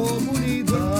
comunidade.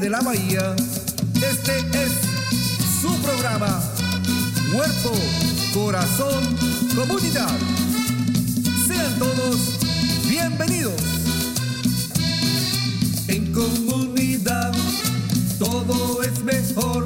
de la bahía, este es su programa. Cuerpo, corazón, comunidad. Sean todos bienvenidos. En comunidad todo es mejor.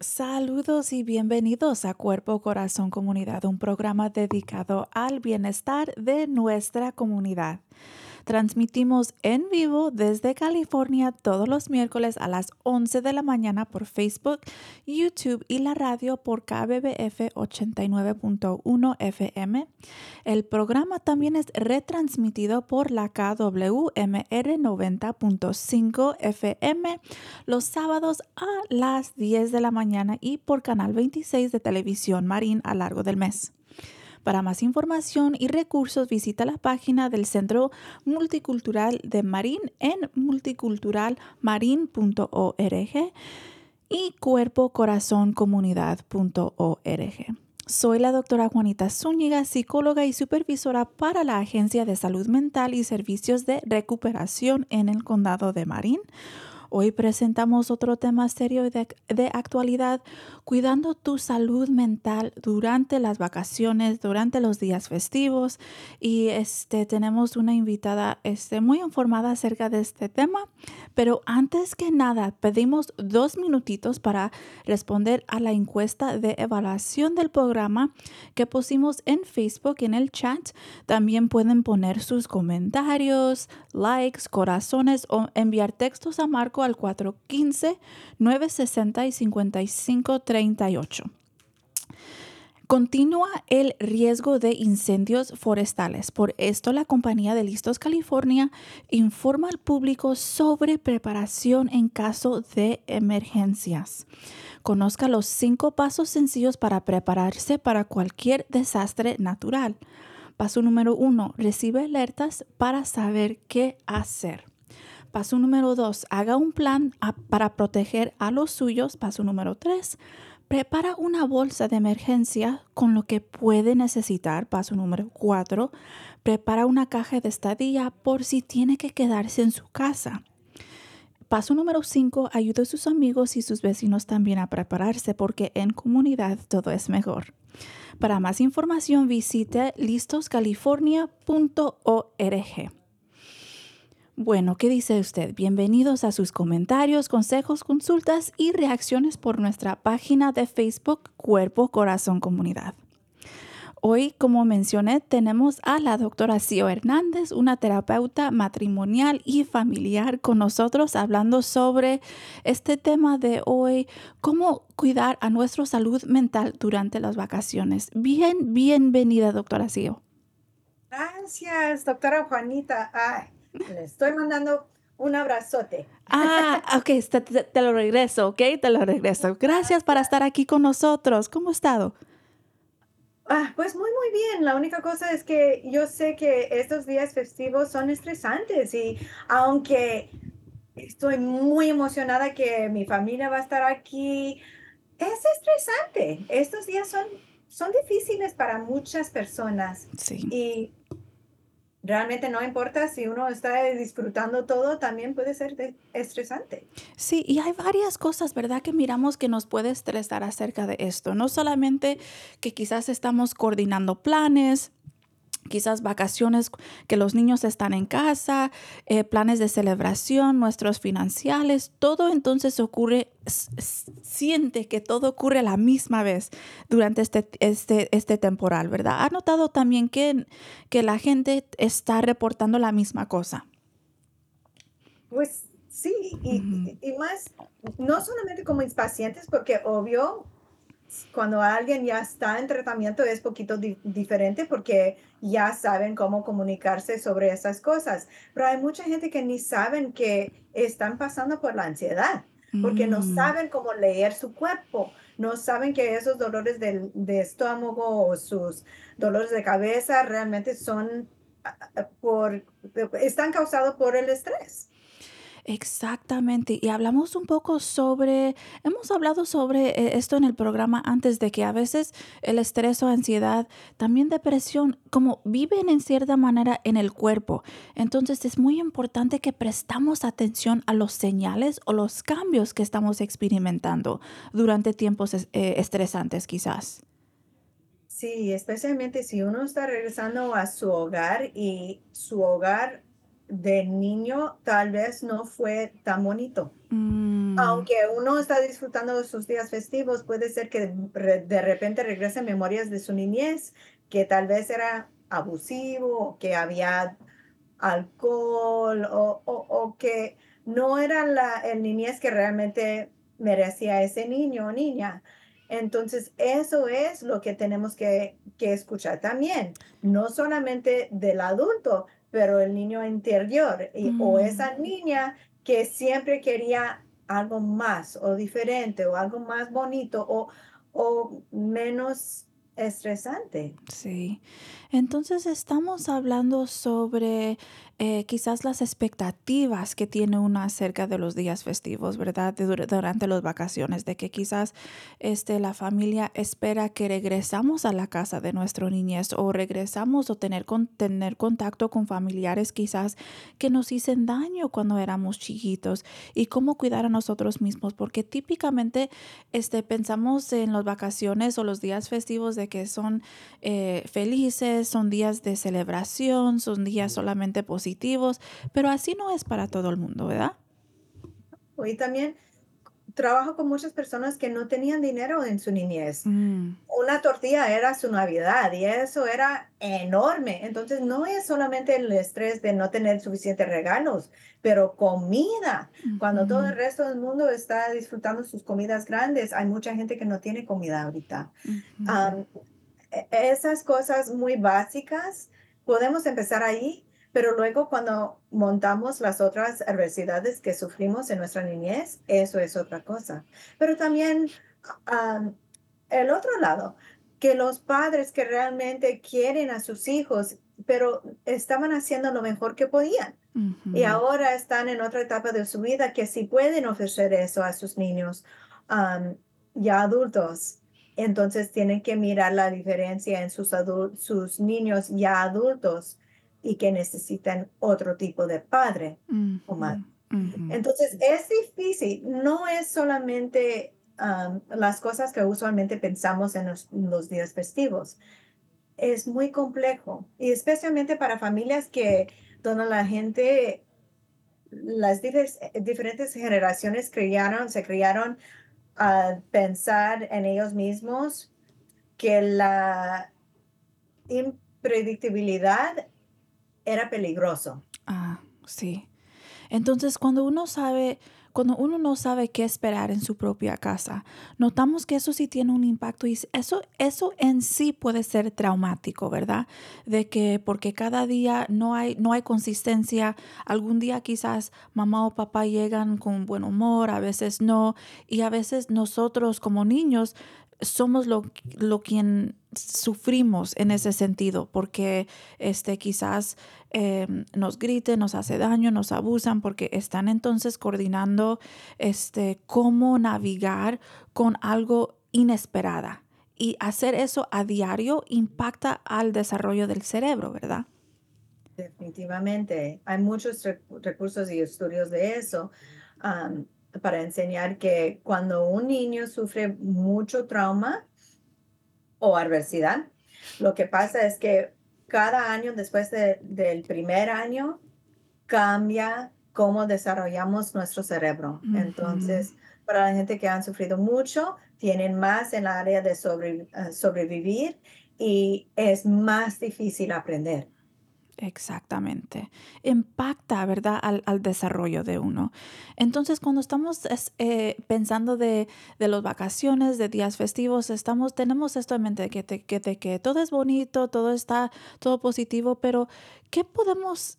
Saludos y bienvenidos a Cuerpo Corazón Comunidad, un programa dedicado al bienestar de nuestra comunidad. Transmitimos en vivo desde California todos los miércoles a las 11 de la mañana por Facebook, YouTube y la radio por KBBF 89.1 FM. El programa también es retransmitido por la KWMR 90.5 FM los sábados a las 10 de la mañana y por Canal 26 de Televisión Marín a lo largo del mes. Para más información y recursos visita la página del Centro Multicultural de Marín en multiculturalmarin.org y cuerpocorazoncomunidad.org. Soy la doctora Juanita Zúñiga, psicóloga y supervisora para la Agencia de Salud Mental y Servicios de Recuperación en el Condado de Marín. Hoy presentamos otro tema serio de, de, actualidad, cuidando tu salud mental durante las vacaciones, durante los días festivos. Y este, tenemos una invitada este, muy informada acerca de este tema. Pero antes que nada, pedimos dos minutitos para responder a la encuesta de evaluación del programa que pusimos en Facebook en el chat. También pueden poner sus comentarios, likes, corazones o enviar textos a Marco al 415-960-5538. Continúa el riesgo de incendios forestales. Por esto, la compañía de Listos California informa al público sobre preparación en caso de emergencias. Conozca los cinco pasos sencillos para prepararse para cualquier desastre natural. Paso número uno, recibe alertas para saber qué hacer. Paso número dos, haga un plan para proteger a los suyos. Paso número tres, prepara una bolsa de emergencia con lo que puede necesitar. Paso número cuatro, prepara una caja de estadía por si tiene que quedarse en su casa. Paso número 5. Ayude a sus amigos y sus vecinos también a prepararse porque en comunidad todo es mejor. Para más información visite listoscalifornia.org. Bueno, ¿qué dice usted? Bienvenidos a sus comentarios, consejos, consultas y reacciones por nuestra página de Facebook Cuerpo Corazón Comunidad. Hoy, como mencioné, tenemos a la doctora Cío Hernández, una terapeuta matrimonial y familiar con nosotros hablando sobre este tema de hoy, cómo cuidar a nuestra salud mental durante las vacaciones. Bien, bienvenida, doctora Cío. Gracias, doctora Juanita. Ay, le estoy mandando un abrazote. Ah, ok, te, te, te, lo regreso, ok, te lo regreso. Gracias para estar aquí con nosotros. ¿Cómo ha estado? Ah, pues muy, muy bien. La única cosa es que yo sé que estos días festivos son estresantes y aunque estoy muy emocionada que mi familia va a estar aquí, es estresante. Estos días son, son difíciles para muchas personas Sí. y realmente no importa si uno está disfrutando todo, también puede ser estresante. Sí, y hay varias cosas, ¿verdad? Que miramos que nos puede estresar acerca de esto. No solamente que quizás estamos coordinando planes, quizás vacaciones que los niños están en casa, eh, planes de celebración, nuestros financiales, todo entonces ocurre, siente que todo ocurre a la misma vez durante este, este, este temporal, ¿verdad? ¿Ha notado también que, que la gente está reportando la misma cosa? Pues sí, y, y más, no solamente como pacientes, porque obvio, cuando alguien ya está en tratamiento es poquito di- diferente porque ya saben cómo comunicarse sobre esas cosas, pero hay mucha gente que ni saben que están pasando por la ansiedad, porque no Mm, saben cómo leer su cuerpo, no saben que esos dolores del, de estómago o sus dolores de cabeza realmente son ah, ah, por, están causados por el estrés. Exactamente. Y hablamos un poco sobre, hemos hablado sobre eh, esto en el programa antes de que a veces el estrés o ansiedad, también depresión, como viven en cierta manera en el cuerpo. Entonces es muy importante que prestamos atención a los señales o los cambios que estamos experimentando durante tiempos eh, estresantes quizás. Sí, especialmente si uno está regresando a su hogar y su hogar de niño tal vez no fue tan bonito. Mm, Aunque uno está disfrutando de sus días festivos, puede ser que de repente regresen memorias de su niñez, que tal vez era abusivo, que había alcohol, o, o- o que no era la el niñez que realmente merecía ese niño o niña. Entonces, eso es lo que tenemos que, que escuchar también, no solamente del adulto, pero el niño interior y, o mm. esa niña que siempre quería algo más o diferente o algo más bonito o, o menos estresante. Sí, entonces estamos hablando sobre eh, quizás las expectativas que tiene uno acerca de los días festivos, ¿verdad? De dur- durante las vacaciones, de que quizás este, la familia espera que regresamos a la casa de nuestro niñez o regresamos o tener, con, tener contacto con familiares quizás que nos hicieron daño cuando éramos chiquitos y cómo cuidar a nosotros mismos, porque típicamente este, pensamos en las vacaciones o los días festivos de que son eh, felices, son días de celebración, son días solamente positivos, pero así no es para todo el mundo, ¿verdad? Y también trabajo con muchas personas que no tenían dinero en su niñez. Mm, Una tortilla era su Navidad y eso era enorme. Entonces, no es solamente el estrés de no tener suficientes regalos, pero comida. Cuando todo el resto del mundo está disfrutando sus comidas grandes, hay mucha gente que no tiene comida ahorita. ujú. Am, e- esas cosas muy básicas, podemos empezar ahí, pero luego cuando montamos las otras adversidades que sufrimos en nuestra niñez, eso es otra cosa. Pero también am, el otro lado, que los padres que realmente quieren a sus hijos, pero estaban haciendo lo mejor que podían. Y ahora están en otra etapa de su vida que sí pueden ofrecer eso a sus niños ya adultos. Entonces tienen que mirar la diferencia en sus, sus niños ya adultos y que necesitan otro tipo de padre o madre. Entonces es difícil, no es solamente am, las cosas que usualmente pensamos en los, los días festivos. Es muy complejo y especialmente para familias que donde la gente las difer- diferentes generaciones criaron, se criaron a pensar en ellos mismos que la impredictibilidad era peligroso. Ah, sí. Entonces, cuando uno sabe, cuando uno no sabe qué esperar en su propia casa, notamos que eso sí tiene un impacto y eso, eso en sí puede ser traumático, ¿verdad? De que porque cada día no hay, no hay consistencia, algún día quizás mamá o papá llegan con buen humor, a veces no, y a veces nosotros como niños somos lo, lo quien sufrimos en ese sentido, porque este, quizás em, nos griten, nos hace daño, nos abusan, porque están entonces coordinando este, cómo navegar con algo inesperada. Y hacer eso a diario impacta al desarrollo del cerebro, ¿verdad? Definitivamente. Hay muchos recursos y estudios de eso para enseñar que cuando un niño sufre mucho trauma o adversidad, lo que pasa es que cada año después del primer año cambia cómo desarrollamos nuestro cerebro. Entonces, para la gente que han sufrido mucho, tienen más en la área de eh, sobrevivir y es más difícil aprender. Exactamente. Impacta, ¿verdad?, al, desarrollo de uno. Entonces, cuando estamos eh, pensando de, de las vacaciones, de días festivos, estamos, tenemos esto en mente que, que, de que todo es bonito, todo está, todo positivo, pero ¿qué podemos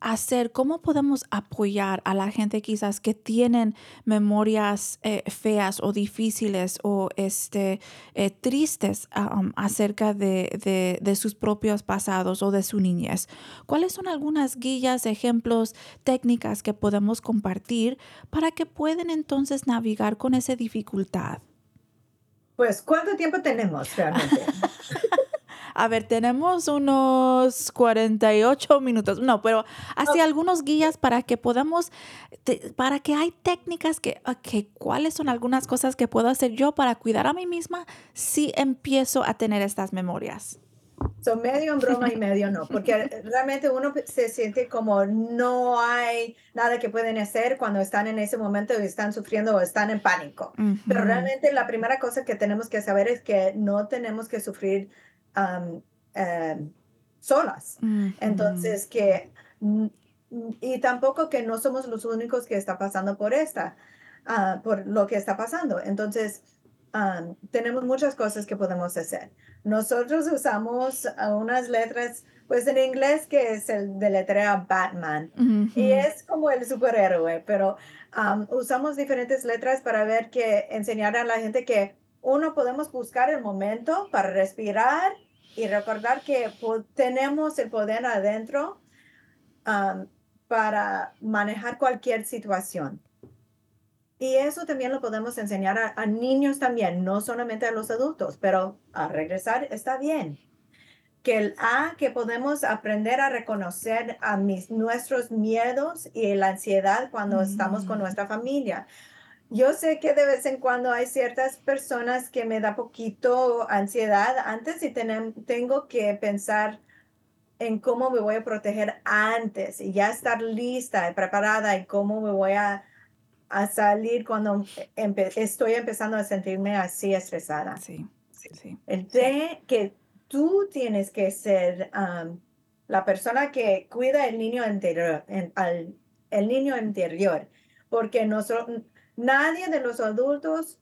hacer, cómo podemos apoyar a la gente quizás que tienen memorias eh, feas o difíciles o este, eh, tristes um, acerca de, de, sus propios pasados o de su niñez. ¿Cuáles son algunas guías, ejemplos, técnicas que podemos compartir para que puedan entonces navegar con esa dificultad? Pues, ¿cuánto tiempo tenemos realmente? A ver, tenemos unos 48 minutos. No, pero así algunos guías para que podamos, para que hay técnicas que, que, ¿cuáles son algunas cosas que puedo hacer yo para cuidar a mí misma si empiezo a tener estas memorias? Son medio en broma y medio no, porque realmente uno se siente como no hay nada que pueden hacer cuando están en ese momento y están sufriendo o están en pánico. Pero realmente la primera cosa que tenemos que saber es que no tenemos que sufrir Em, solas. Entonces, que, y tampoco que no somos los únicos que está pasando por esta, ah, por lo que está pasando. Entonces, tenemos muchas cosas que podemos hacer. Nosotros usamos unas letras, pues en inglés que es el de letra Batman y es como el superhéroe, pero usamos diferentes letras para ver que enseñar a la gente que uno podemos buscar el momento para respirar y recordar que tenemos el poder adentro para manejar cualquier situación. Y eso también lo podemos enseñar a, niños también, no solamente a los adultos, pero a regresar está bien. Que el A, que podemos aprender a reconocer a mis, nuestros miedos y la ansiedad cuando estamos con mm. nuestra familia. Yo sé que de vez en cuando hay ciertas personas que me da poquito ansiedad antes y tengo que pensar en cómo me voy a proteger antes y ya estar lista y preparada y cómo me voy a, salir cuando estoy empezando a sentirme así estresada. Sí, sí. El de que tú tienes que ser la persona que cuida el niño interior, al, el niño interior, porque nosotros Nadie de los adultos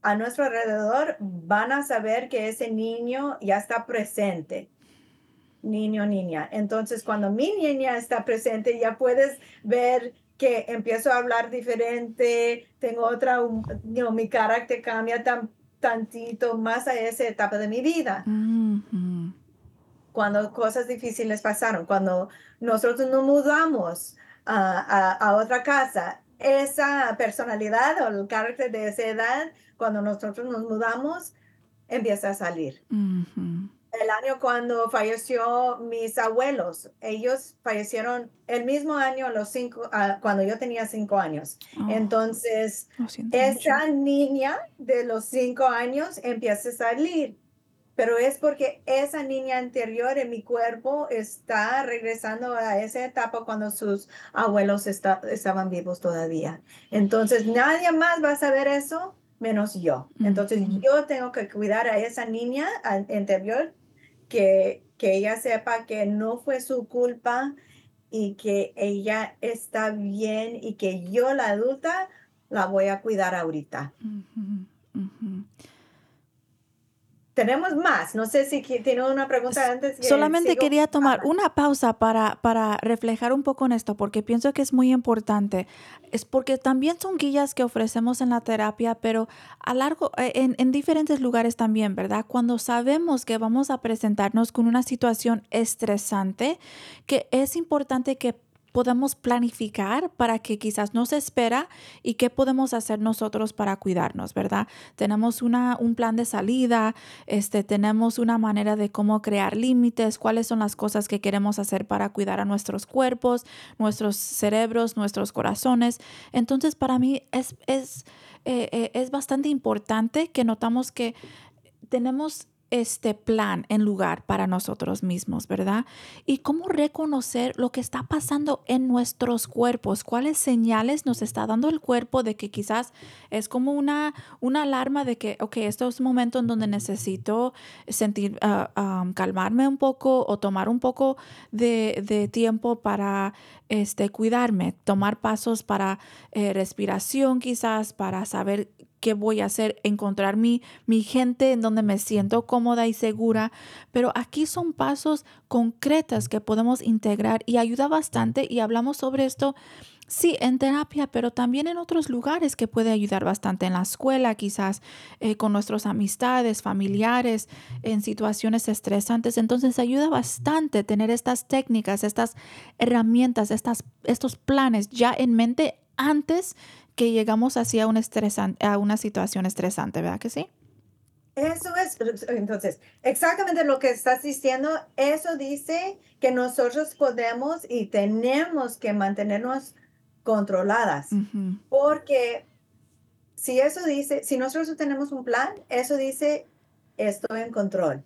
a nuestro alrededor van a saber que ese niño ya está presente. Niño, niña. Entonces, cuando mi niña está presente, ya puedes ver que empiezo a hablar diferente, tengo otra, mi carácter cambia tan, tantito más a esa etapa de mi vida. Cuando cosas difíciles pasaron, cuando nosotros nos mudamos a otra casa, esa personalidad o el carácter de esa edad, cuando nosotros nos mudamos, empieza a salir. El año cuando falleció mis abuelos, ellos fallecieron el mismo año, los cinco, cuando yo tenía cinco años. Oh. Entonces, esa niña de los cinco años empieza a salir pero es porque esa niña anterior en mi cuerpo está regresando a esa etapa cuando sus abuelos estaban vivos todavía. Entonces, nadie más va a saber eso menos yo. Entonces, yo tengo que cuidar a esa niña anterior, que, que ella sepa que no fue su culpa y que ella está bien y que yo, la adulta, la voy a cuidar ahorita. Tenemos más. No sé si tiene una pregunta antes. que Solamente sigo. quería tomar una pausa para, para reflejar un poco en esto, porque pienso que es muy importante. Es porque también son guías que ofrecemos en la terapia, pero a largo, eh, en, en diferentes lugares también, ¿verdad? Cuando sabemos que vamos a presentarnos con una situación estresante, que es importante que podamos planificar para que quizás no se espera y qué podemos hacer nosotros para cuidarnos, ¿verdad? Tenemos una, un plan de salida, este, tenemos una manera de cómo crear límites, cuáles son las cosas que queremos hacer para cuidar a nuestros cuerpos, nuestros cerebros, nuestros corazones. Entonces, para mí es, es, eh, eh, es bastante importante que notamos que tenemos este plan en lugar para nosotros mismos, ¿verdad? Y cómo reconocer lo que está pasando en nuestros cuerpos, cuáles señales nos está dando el cuerpo de que quizás es como una, una alarma de que, ok, esto es un momento en donde necesito sentir, ah, calmarme un poco o tomar un poco de, de tiempo para este, cuidarme, tomar pasos para eh, respiración quizás, para saber qué voy a hacer, encontrar mi, mi gente en donde me siento cómoda y segura. Pero aquí son pasos concretos que podemos integrar y ayuda bastante y hablamos sobre esto. Sí, en terapia, pero también en otros lugares que puede ayudar bastante, en la escuela quizás, eh, con nuestras amistades, familiares, en situaciones estresantes. Entonces ayuda bastante tener estas técnicas, estas herramientas, estas, estos planes ya en mente antes que llegamos hacia un a una situación estresante, ¿verdad que sí? Eso es, entonces, exactamente lo que estás diciendo, eso dice que nosotros podemos y tenemos que mantenernos controladas, Ujú, porque si eso dice, si nosotros tenemos un plan, eso dice, estoy en control,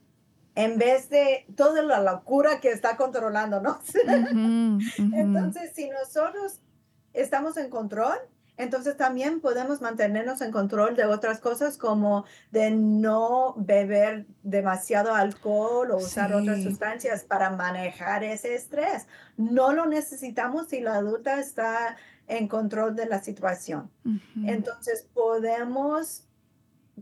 en vez de toda la locura que está controlándonos. ujú, ujú. Entonces, si nosotros estamos en control, entonces también podemos mantenernos en control de otras cosas como de no beber demasiado alcohol o usar otras Sí. sustancias para manejar ese estrés. No lo necesitamos si la adulta está en control de la situación. Entonces podemos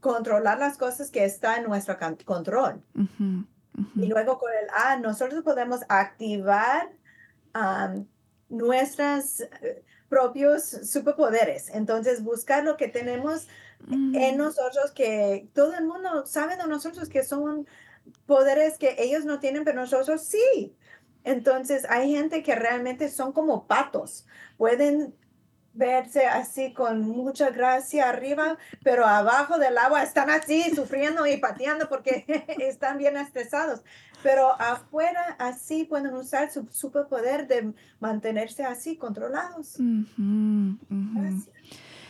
controlar las cosas que están en nuestro control. ujú, Y ujú. luego con el A, nosotros podemos activar am, nuestros propios superpoderes. Entonces, buscar lo que tenemos en Mm, nosotros, que todo el mundo sabe de nosotros que son poderes que ellos no tienen, pero nosotros sí. Entonces, hay gente que realmente son como patos. Pueden verse así con mucha gracia arriba, pero abajo del agua están así sufriendo y pateando porque están bien estresados. Pero afuera así pueden usar su superpoder de mantenerse así controlados.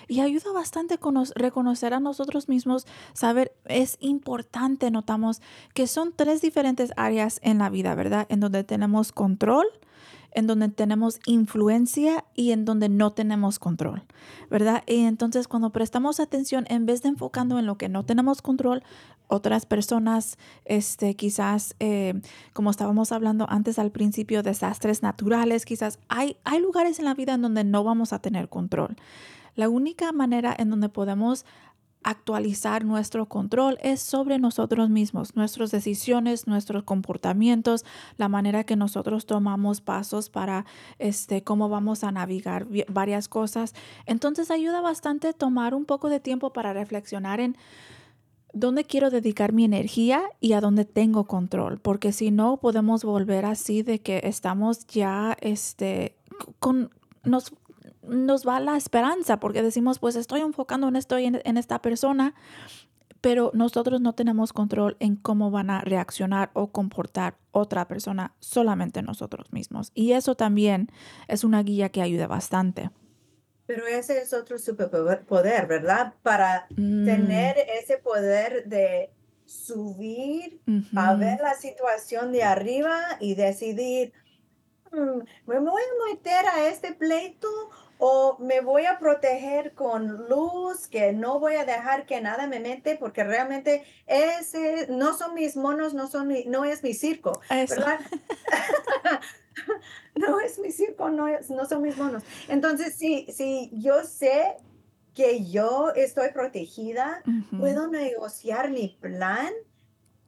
Y ayuda bastante cono- reconocer a nosotros mismos, saber, es importante, notamos que son tres diferentes áreas en la vida, ¿verdad? En donde tenemos control, en donde tenemos influencia y en donde no tenemos control, ¿verdad? Y entonces cuando prestamos atención, en vez de enfocando en lo que no tenemos control, otras personas, este, quizás, eh, como estábamos hablando antes al principio, desastres naturales, quizás hay, hay lugares en la vida en donde no vamos a tener control. La única manera en donde podemos actualizar nuestro control es sobre nosotros mismos, nuestras decisiones, nuestros comportamientos, la manera que nosotros tomamos pasos para este cómo vamos a navegar varias cosas. Entonces ayuda bastante tomar un poco de tiempo para reflexionar en dónde quiero dedicar mi energía y a dónde tengo control, porque si no podemos volver así de que estamos ya este con nos nos va la esperanza porque decimos, pues estoy enfocando en esto y en, en esta persona, pero nosotros no tenemos control en cómo van a reaccionar o comportar otra persona, solamente nosotros mismos. Y eso también es una guía que ayuda bastante. Pero ese es otro superpoder, ¿verdad? Para Mm, tener ese poder de subir a ver la situación de arriba y decidir, "Mm, ¿me voy a meter a este pleito o me voy a proteger con luz que no voy a dejar que nada me mete porque realmente ese no son mis monos, no son mi, no es mi circo, Eso. ¿verdad? no es mi circo, no, es, no son mis monos. Entonces, si, si yo sé que yo estoy protegida, puedo negociar mi plan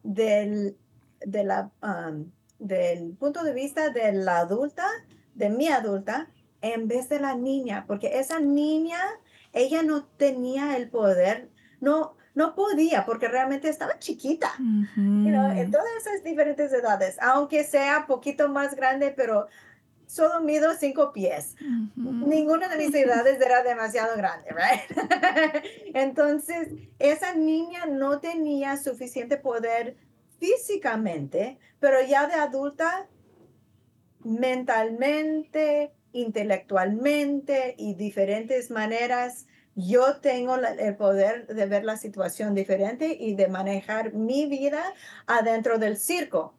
del, de la, um, del punto de vista de la adulta, de mi adulta, en vez de la niña, porque esa niña, ella no tenía el poder, no, no podía, porque realmente estaba chiquita. You know, en todas esas diferentes edades, aunque sea poquito más grande, pero solo mido cinco pies. Ninguna de mis edades era demasiado grande, right? Entonces, esa niña no tenía suficiente poder físicamente, pero ya de adulta, mentalmente, intelectualmente y diferentes maneras, yo tengo el poder de ver la situación diferente y de manejar mi vida adentro del circo.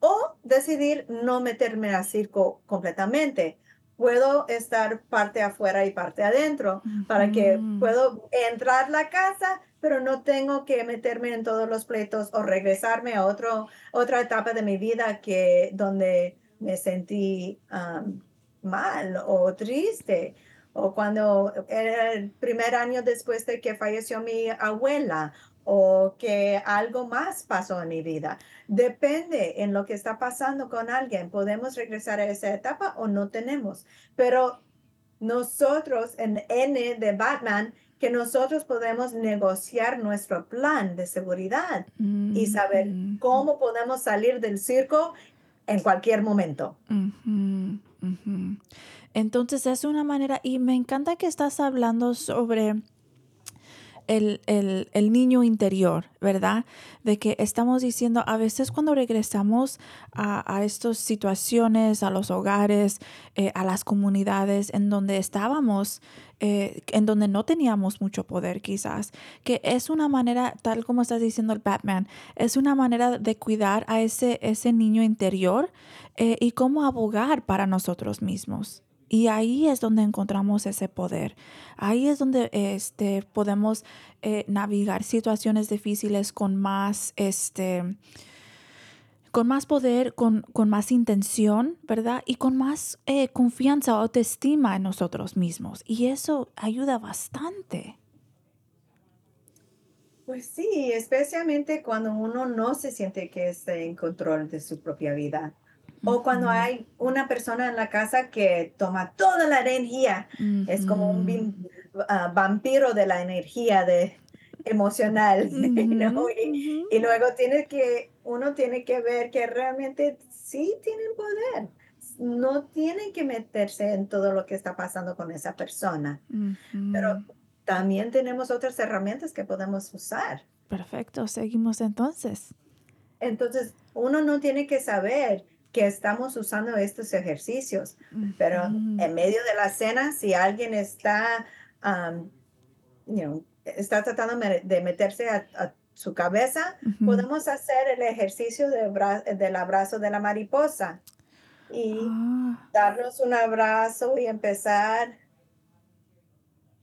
O decidir no meterme al circo completamente. Puedo estar parte afuera y parte adentro para que puedo entrar la casa, pero no tengo que meterme en todos los pleitos o regresarme a otro, otra etapa de mi vida que donde me sentí mal o triste o cuando era el primer año después de que falleció mi abuela o que algo más pasó en mi vida. Depende en lo que está pasando con alguien. Podemos regresar a esa etapa o no tenemos. Pero nosotros en N de Batman, que nosotros podemos negociar nuestro plan de seguridad y saber Ujú. cómo podemos salir del circo en cualquier momento. Ujú, ujú. Entonces es una manera, y me encanta que estás hablando sobre el, el- niño interior, ¿verdad? De que estamos diciendo, a veces cuando regresamos a, a estas situaciones, a los hogares, eh, a las comunidades en donde estábamos, eh, en donde no teníamos mucho poder quizás, que es una manera, tal como estás diciendo el Batman, es una manera de cuidar a ese, ese niño interior eh, y cómo abogar para nosotros mismos. Y ahí es donde encontramos ese poder. Ahí es donde este, podemos eh, navegar situaciones difíciles con más, este, con más poder, con, con más intención, ¿verdad? Y con más eh, confianza o autoestima en nosotros mismos. Y eso ayuda bastante. Pues sí, especialmente cuando uno no se siente que está en control de su propia vida. O cuando hay una persona en la casa que toma toda la energía. Es como un ah, vampiro de la energía de, emocional. Ujú, y, y luego tiene que, uno tiene que ver que realmente sí tienen poder. No tienen que meterse en todo lo que está pasando con esa persona. Pero también tenemos otras herramientas que podemos usar. Perfecto, seguimos entonces. Entonces, uno no tiene que saber que estamos usando estos ejercicios, pero en medio de la cena, si alguien está, um, you know, está tratando de meterse a, a su cabeza, podemos hacer el ejercicio de bra- del abrazo de la mariposa y Ah, darnos un abrazo y empezar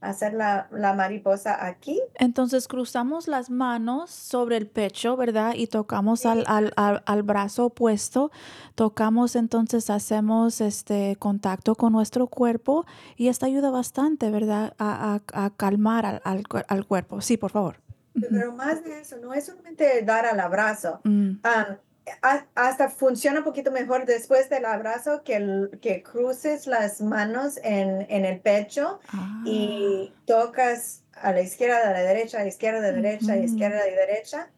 hacer la, la mariposa aquí. Entonces cruzamos las manos sobre el pecho, ¿verdad? Y tocamos al, Sí. al, al, al brazo opuesto. Tocamos, entonces hacemos este contacto con nuestro cuerpo y esto ayuda bastante, ¿verdad? A, a- a calmar al, al cuer- al cuerpo. Sí, por favor. Pero más de eso, no es solamente dar al abrazo. Mm, ha- hasta funciona un poquito mejor después del abrazo que, el- que cruces las manos en, en el pecho ah, y tocas a la izquierda, a la derecha, a la izquierda, a la derecha, a la izquierda y derecha.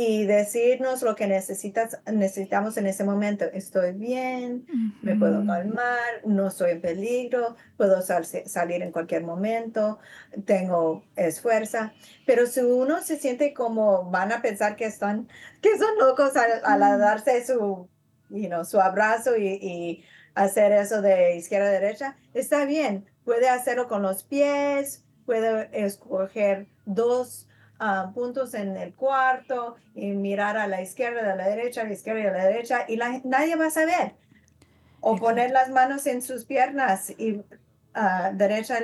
Y decirnos lo que necesitas, necesitamos en ese momento. Estoy bien, me puedo calmar, no estoy en peligro, puedo sal- salir en cualquier momento, tengo esfuerza. Pero si uno se siente como van a pensar que están, que son locos al, al darse su, you know, su abrazo y, y hacer eso de izquierda a derecha, está bien. Puede hacerlo con los pies, puede escoger dos ah, puntos en el cuarto y mirar a la izquierda, a la derecha, a la izquierda y a la derecha y la- nadie va a saber. O poner las manos en sus piernas y ah, derecha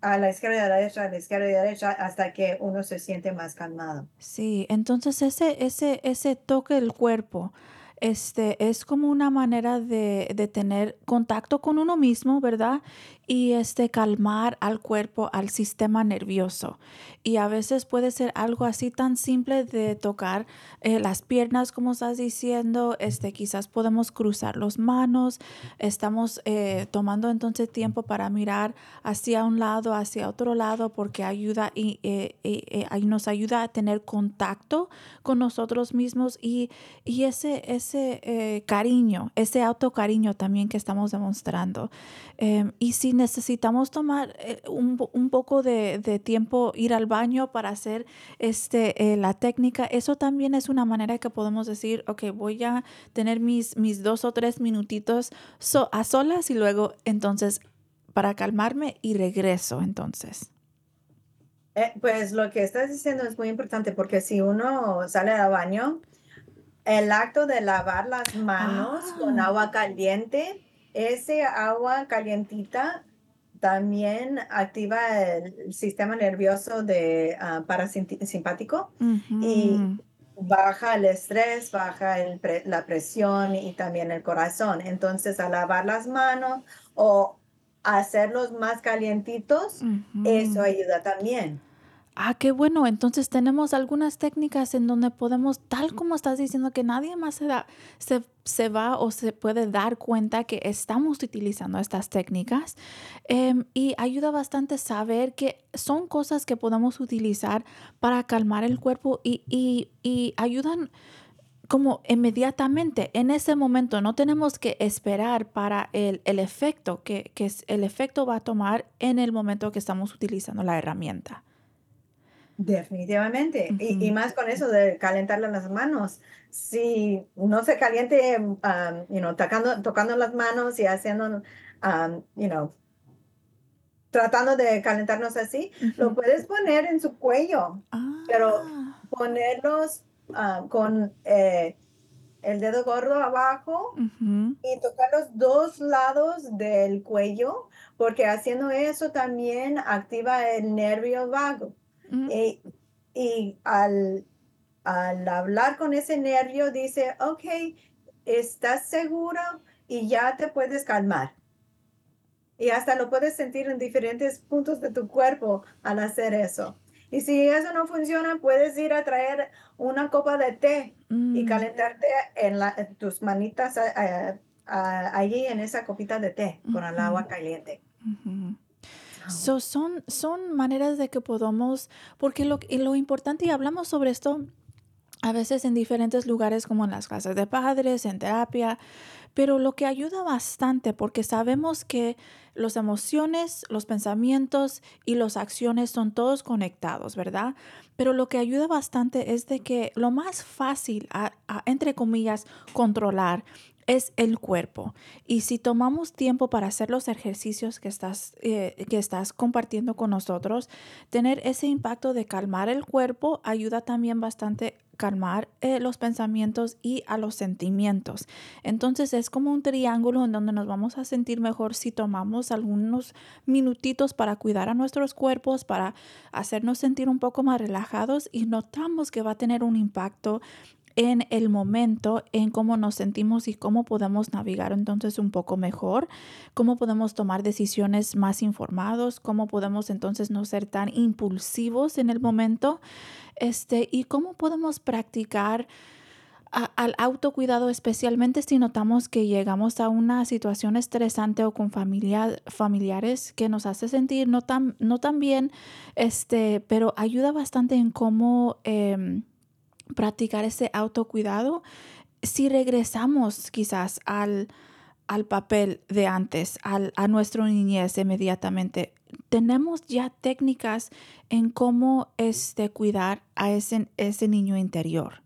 a la izquierda, a la derecha, a la izquierda y a la derecha hasta que uno se siente más calmado. Sí, entonces ese, ese, ese toque del cuerpo este, es como una manera de, de tener contacto con uno mismo, ¿verdad? Y este, calmar al cuerpo, al sistema nervioso. Y a veces puede ser algo así tan simple de tocar eh, las piernas, como estás diciendo, este, quizás podemos cruzar las manos, estamos eh, tomando entonces tiempo para mirar hacia un lado, hacia otro lado, porque ayuda y eh, nos ayuda a tener contacto con nosotros mismos y, y ese, ese cariño, ese autocariño también que estamos demostrando. Em, y necesitamos tomar un, un poco de, de tiempo, ir al baño para hacer este, eh, la técnica, eso también es una manera que podemos decir, ok, voy a tener mis, mis dos o tres minutitos a solas y luego entonces para calmarme y regreso entonces. Eh, pues lo que estás diciendo es muy importante porque si uno sale al baño, el acto de lavar las manos con ah. agua caliente, ese agua calientita también activa el sistema nervioso de uh, parasimpático y baja el estrés, baja la presión y también el corazón. Entonces, al lavar las manos o hacerlos más calientitos, eso ayuda también. Ah, qué bueno. Entonces tenemos algunas técnicas en donde podemos, tal como estás diciendo, que nadie más se, da, se, se va o se puede dar cuenta que estamos utilizando estas técnicas. Em, y ayuda bastante saber que son cosas que podemos utilizar para calmar el cuerpo y, y, y ayudan como inmediatamente, en ese momento, no tenemos que esperar para el, el efecto que, que el efecto va a tomar en el momento que estamos utilizando la herramienta. Definitivamente. y, más con eso de calentarle las manos. Si no se caliente, um, you know, tocando, tocando las manos y haciendo, um, you know, tratando de calentarnos así, lo puedes poner en su cuello, pero ah. ponerlos um, con eh, el dedo gordo abajo y tocar los dos lados del cuello, porque haciendo eso también activa el nervio vago. Eh, y al, al, hablar con ese nervio dice, ok, estás seguro y ya te puedes calmar. Y hasta lo puedes sentir en diferentes puntos de tu cuerpo al hacer eso. Y si eso no funciona, puedes ir a traer una copa de té y mm. calentarte en, tus manitas allí en esa copita de té con el agua caliente son, son maneras de que podamos, porque lo, lo importante, y hablamos sobre esto a veces en diferentes lugares como en las casas de padres, en terapia, pero lo que ayuda bastante porque sabemos que las emociones, los pensamientos y las acciones son todos conectados, ¿verdad? Pero lo que ayuda bastante es de que lo más fácil, entre comillas, controlar es el cuerpo. Y si tomamos tiempo para hacer los ejercicios que estás, eh, que estás compartiendo con nosotros, tener ese impacto de calmar el cuerpo ayuda también bastante calmar eh, los pensamientos y a los sentimientos. Entonces es como un triángulo en donde nos vamos a sentir mejor si tomamos algunos minutitos para cuidar a nuestros cuerpos, para hacernos sentir un poco más relajados y notamos que va a tener un impacto en el momento, en cómo nos sentimos y cómo podemos navegar entonces un poco mejor, cómo podemos tomar decisiones más informados, cómo podemos entonces no ser tan impulsivos en el momento, este, y cómo podemos practicar al autocuidado, especialmente si notamos que llegamos a una situación estresante o con familiares que nos hace sentir no tan, no tan bien, este, pero ayuda bastante en cómo... Em, practicar ese autocuidado si regresamos quizás al, al papel de antes, al, a nuestra niñez inmediatamente. Tenemos ya técnicas en cómo este, cuidar a ese, ese niño interior.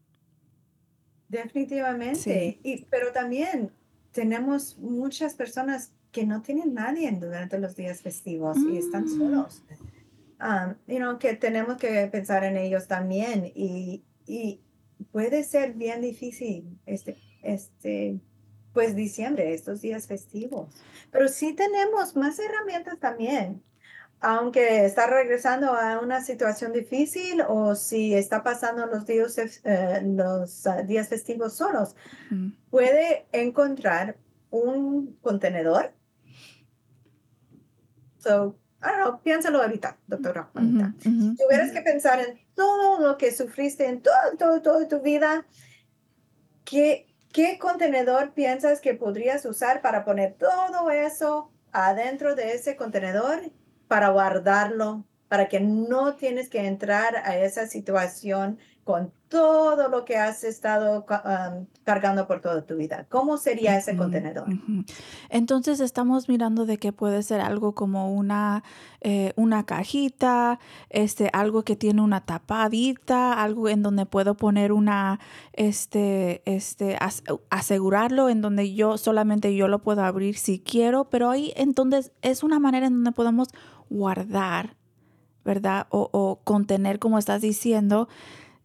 Definitivamente. Y, pero también tenemos muchas personas que no tienen nadie durante los días festivos y están mm. solos. Um, you know, que tenemos que pensar en ellos también y, y puede ser bien difícil este, este, pues diciembre, estos días festivos. Pero sí tenemos más herramientas también. aunque está regresando a una situación difícil o si está pasando los días, eh, los ah, días festivos solos, puede encontrar un contenedor. So, Don't know, piénsalo ahorita, doctora Juanita. ujú, ujú. tuvieras que pensar en todo lo que sufriste en todo, todo, toda tu vida, ¿qué, ¿qué contenedor piensas que podrías usar para poner todo eso adentro de ese contenedor para guardarlo, para que no tienes que entrar a esa situación con todo lo que has estado ca- um, cargando por toda tu vida? ¿Cómo sería ese contenedor? Entonces estamos mirando de que puede ser algo como una, eh, una cajita, este, algo que tiene una tapadita, algo en donde puedo poner una, este, este, as- asegurarlo, en donde yo solamente yo lo puedo abrir si quiero, pero ahí entonces es una manera en donde podemos guardar, ¿verdad? O, o contener, como estás diciendo,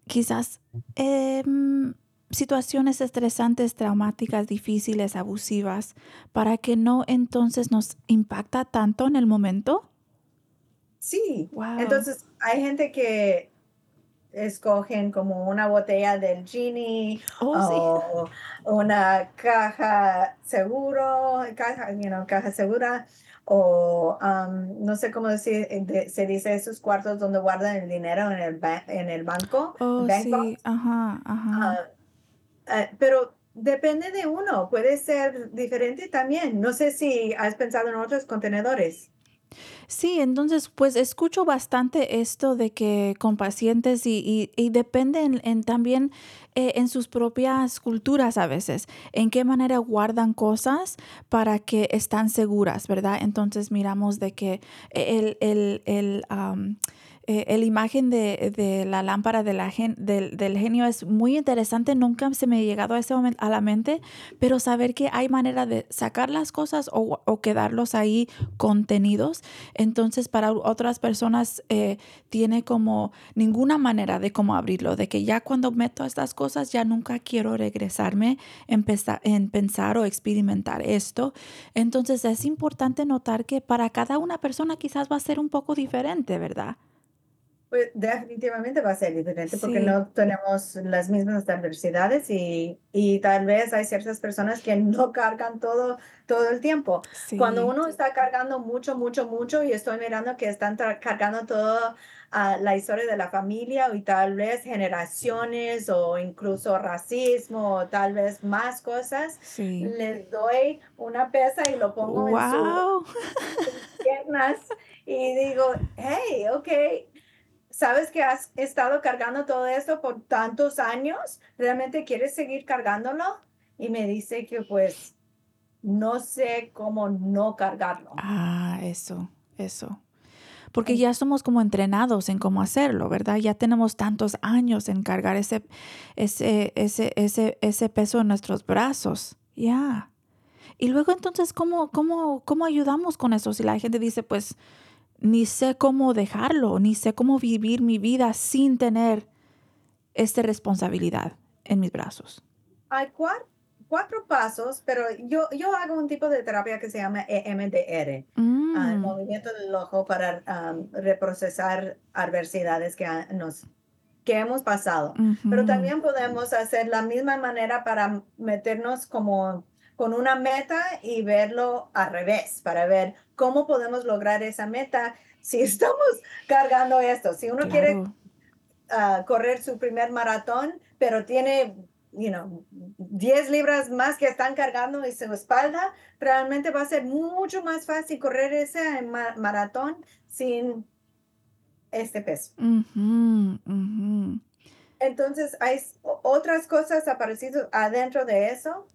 quizás em, situaciones estresantes, traumáticas, difíciles, abusivas, para que no entonces nos impacta tanto en el momento. Sí, Wow. entonces hay gente que escogen como una botella del Genie Oh, o una caja seguro, caja, you know, caja segura, o um, no sé cómo decir, eh, de- se dice esos cuartos donde guardan el dinero en el, ba- en el banco, Oh, sí. Ajá, ajá. Ah, ah, pero depende de uno, puede ser diferente también. No sé si has pensado en otros contenedores. Sí, entonces pues escucho bastante esto de que con pacientes y, y, y depende en, en también eh, en sus propias culturas a veces, en qué manera guardan cosas para que están seguras, ¿verdad? Entonces miramos de que el, el, el, am, eh, el imagen de, de la lámpara de la gen- del, del genio es muy interesante, nunca se me ha llegado a ese momento a la mente, pero saber que hay manera de sacar las cosas o, o quedarlos ahí contenidos. Entonces, para otras personas eh, tiene como ninguna manera de cómo abrirlo, de que ya cuando meto estas cosas ya nunca quiero regresarme en, en pensar o experimentar esto. Entonces, es importante notar que para cada una persona quizás va a ser un poco diferente, ¿verdad? Pues definitivamente va a ser diferente porque Sí. no tenemos las mismas adversidades y, y tal vez hay ciertas personas que no cargan todo, todo el tiempo. Cuando Sí. uno está cargando mucho, mucho, mucho y estoy mirando que están cargando toda ah, la historia de la familia y tal vez generaciones o incluso racismo o tal vez más cosas, Sí. les doy una pesa y lo pongo en su Wow. piernas y digo, hey, ok, sabes que has estado cargando todo esto por tantos años, ¿realmente quieres seguir cargándolo? Y me dice que pues no sé cómo no cargarlo. Ah, eso, eso. Porque ya somos como entrenados en cómo hacerlo, ¿verdad? Ya tenemos tantos años en cargar ese, ese, ese, ese, ese peso en nuestros brazos. Ya. Y luego entonces, ¿cómo, cómo, ¿cómo ayudamos con eso? Si la gente dice, pues, ni sé cómo dejarlo, ni sé cómo vivir mi vida sin tener esta responsabilidad en mis brazos. Hay cua- cuatro pasos, pero yo, yo hago un tipo de terapia que se llama EMDR. ah, el Mm, movimiento del ojo para reprocesar adversidades que ha- nos que hemos pasado. Pero también podemos hacer la misma manera para meternos como con una meta y verlo al revés, para ver cómo podemos lograr esa meta si estamos cargando esto. Si uno quiere ah, correr su primer maratón, pero tiene, you know, 10 libras más que están cargando en su espalda, realmente va a ser mucho más fácil correr ese ma- maratón sin este peso. Entonces, hay otras cosas aparecidas adentro de eso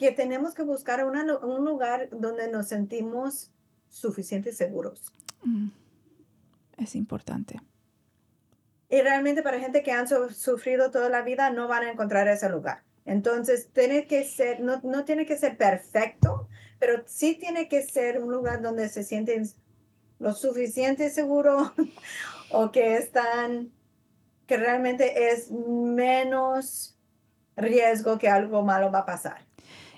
que tenemos que buscar una un lugar donde nos sentimos suficientes seguros. Mm, Es importante. Y realmente para gente que han su- sufrido toda la vida no van a encontrar ese lugar. Entonces, tiene que ser, no, no tiene que ser perfecto, pero sí tiene que ser un lugar donde se sienten lo suficiente seguro o que están, que realmente es menos riesgo que algo malo va a pasar.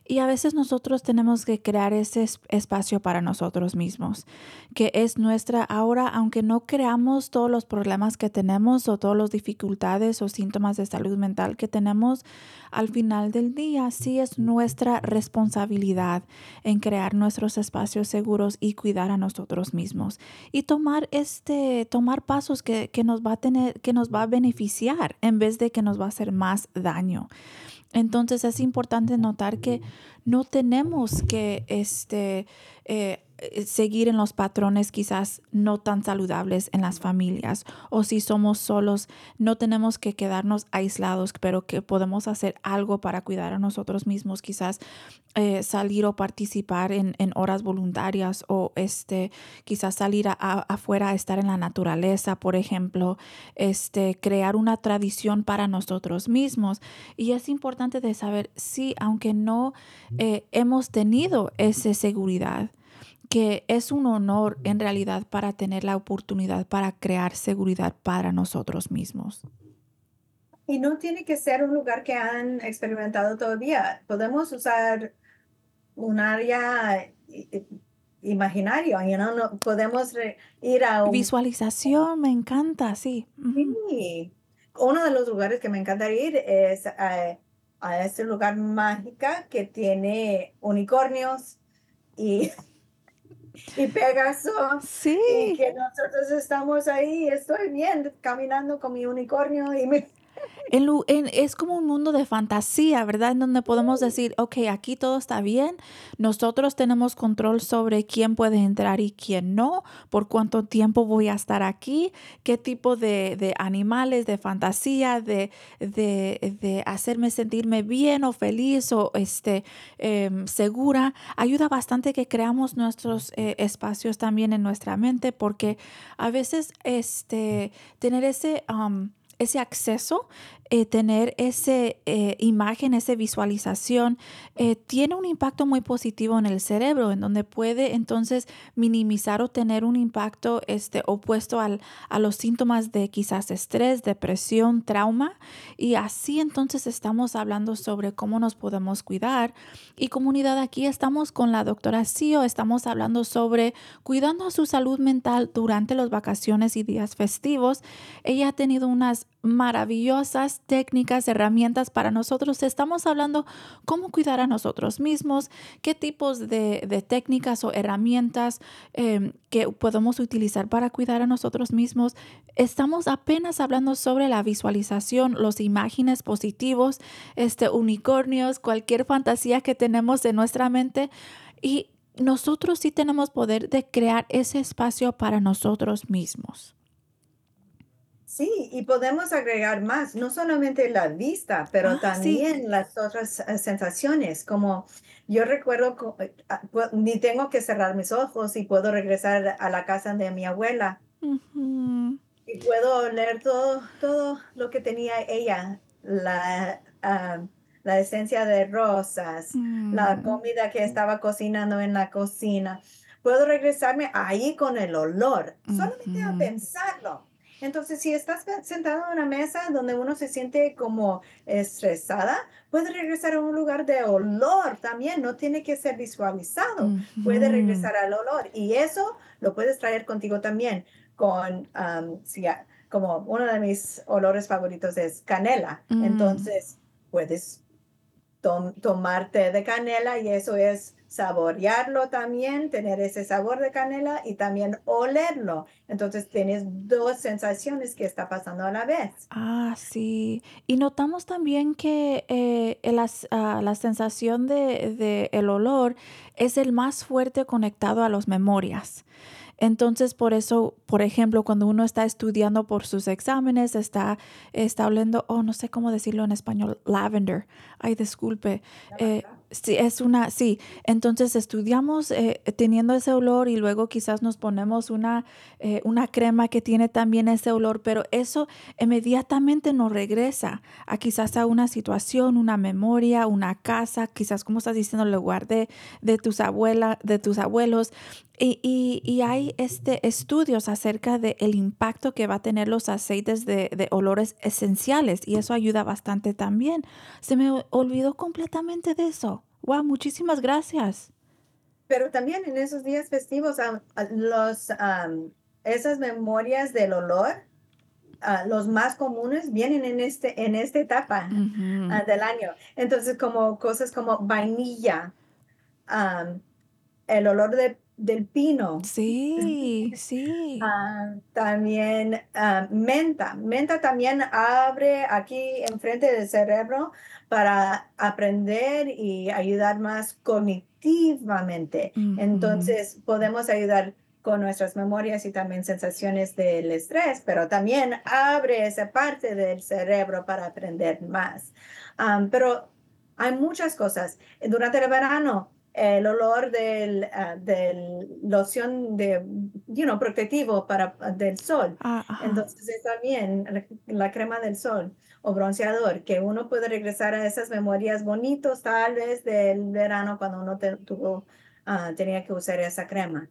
Y a veces nosotros tenemos que crear ese es- espacio para nosotros mismos, que es nuestra, ahora, aunque no creamos todos los problemas que tenemos o todas las dificultades o síntomas de salud mental que tenemos, al final del día sí es nuestra responsabilidad en crear nuestros espacios seguros y cuidar a nosotros mismos y tomar este tomar pasos que, que nos va a tener que nos va a beneficiar en vez de que nos va a hacer más daño entonces es importante notar que no tenemos que este, eh, seguir en los patrones quizás no tan saludables en las familias o si somos solos no tenemos que quedarnos aislados pero que podemos hacer algo para cuidar a nosotros mismos quizás eh, salir o participar en, en horas voluntarias o este quizás salir a- a- afuera a estar en la naturaleza por ejemplo este crear una tradición para nosotros mismos. Y es importante de saber si aunque no eh, hemos tenido esa seguridad que es un honor en realidad para tener la oportunidad para crear seguridad para nosotros mismos. Y no tiene que ser un lugar que han experimentado todavía. Podemos usar un área imaginario, you know, no, podemos ir a un... Visualización, me encanta, sí. Sí. Uno de los lugares que me encantaría ir es a, a este lugar mágica que tiene unicornios y, y Pegaso. Y que nosotros estamos ahí, estoy bien caminando con mi unicornio y me, en lu- en- es como un mundo de fantasía, ¿verdad? En donde podemos decir, ok, aquí todo está bien, nosotros tenemos control sobre quién puede entrar y quién no, por cuánto tiempo voy a estar aquí, qué tipo de, de animales, de fantasía, de, de, de hacerme sentirme bien o feliz o este, em, segura. Ayuda bastante que creamos nuestros eh, espacios también en nuestra mente porque a veces este, tener ese... um, ese acceso, eh, tener esa imagen, esa visualización, eh, tiene un impacto muy positivo en el cerebro, en donde puede entonces minimizar o tener un impacto este, opuesto al, a los síntomas de quizás estrés, depresión, trauma. Y así entonces estamos hablando sobre cómo nos podemos cuidar. Y comunidad, aquí estamos con la doctora Sio, estamos hablando sobre cuidando su salud mental durante las vacaciones y días festivos. Ella ha tenido unas maravillosas técnicas, herramientas para nosotros. Estamos hablando cómo cuidar a nosotros mismos, qué tipos de, de técnicas o herramientas eh, que podemos utilizar para cuidar a nosotros mismos. Estamos apenas hablando sobre la visualización, los imágenes positivos, este unicornios, cualquier fantasía que tenemos en nuestra mente y nosotros sí tenemos poder de crear ese espacio para nosotros mismos. Sí, y podemos agregar más, no solamente la vista, pero Ah, sí. también las otras eh, sensaciones, como yo recuerdo, eh, ah, ni tengo que cerrar mis ojos y puedo regresar a la casa de mi abuela y puedo oler todo, todo lo que tenía ella, la, ah, la esencia de rosas, la Mm. comida que estaba cocinando en la cocina. Puedo regresarme ahí con el olor, solamente a pensarlo. Entonces, si estás sentado en una mesa donde uno se siente como estresada, puedes regresar a un lugar de olor también, no tiene que ser visualizado. Puede regresar al olor y eso lo puedes traer contigo también con, am, si como uno de mis olores favoritos es canela. Mm. Entonces, puedes tom- tomar té de canela y eso es saborearlo también, tener ese sabor de canela y también olerlo. Entonces, tienes dos sensaciones que está pasando a la vez. Ah, sí. Y notamos también que eh, el ah, la sensación de, de el olor es el más fuerte conectado a las memorias. Entonces, por eso, por ejemplo, cuando uno está estudiando por sus exámenes, está, está oliendo, oh, no sé cómo decirlo en español, lavender. Ay, disculpe. Eh, sí, es una, sí. Entonces estudiamos eh, teniendo ese olor y luego quizás nos ponemos una, eh, una crema que tiene también ese olor, pero eso inmediatamente nos regresa a quizás a una situación, una memoria, una casa, quizás como estás diciendo, el lugar de, de tus abuelas, de tus abuelos. Y, y- y hay este, estudios acerca del impacto que va a tener los aceites de, de olores esenciales y eso ayuda bastante también. Se me olvidó completamente de eso. Wow, muchísimas gracias. Pero también en esos días festivos, am, a- los, am, esas memorias del olor, ah, los más comunes, vienen en, este, en esta etapa ah, del año. Entonces, como cosas como vainilla, am, el olor de- del pino, Sí, sí. ah, también ah, menta. Menta también abre aquí enfrente del cerebro para aprender y ayudar más cognitivamente. Entonces, podemos ayudar con nuestras memorias y también sensaciones del estrés, pero también abre esa parte del cerebro para aprender más. Am, pero hay muchas cosas. Durante el verano, el olor del, ah, del loción de, you know, protectivo para, del sol. Ah. Entonces, es también la- la crema del sol o bronceador, que uno puede regresar a esas memorias bonitos, tal vez del verano cuando uno te- tuvo, ah, tenía que usar esa crema.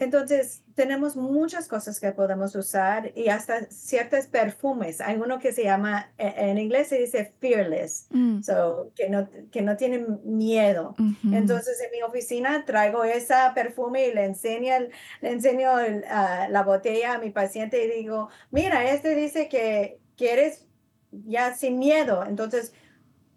Entonces, tenemos muchas cosas que podemos usar y hasta ciertos perfumes. Hay uno que se llama, e- en inglés se dice fearless, Mm, so, que, no, que no tienen miedo. Entonces en mi oficina traigo esa perfume y le enseño, le enseño el, ah, la botella a mi paciente y digo, mira, este dice que, que eres ya sin miedo. Entonces,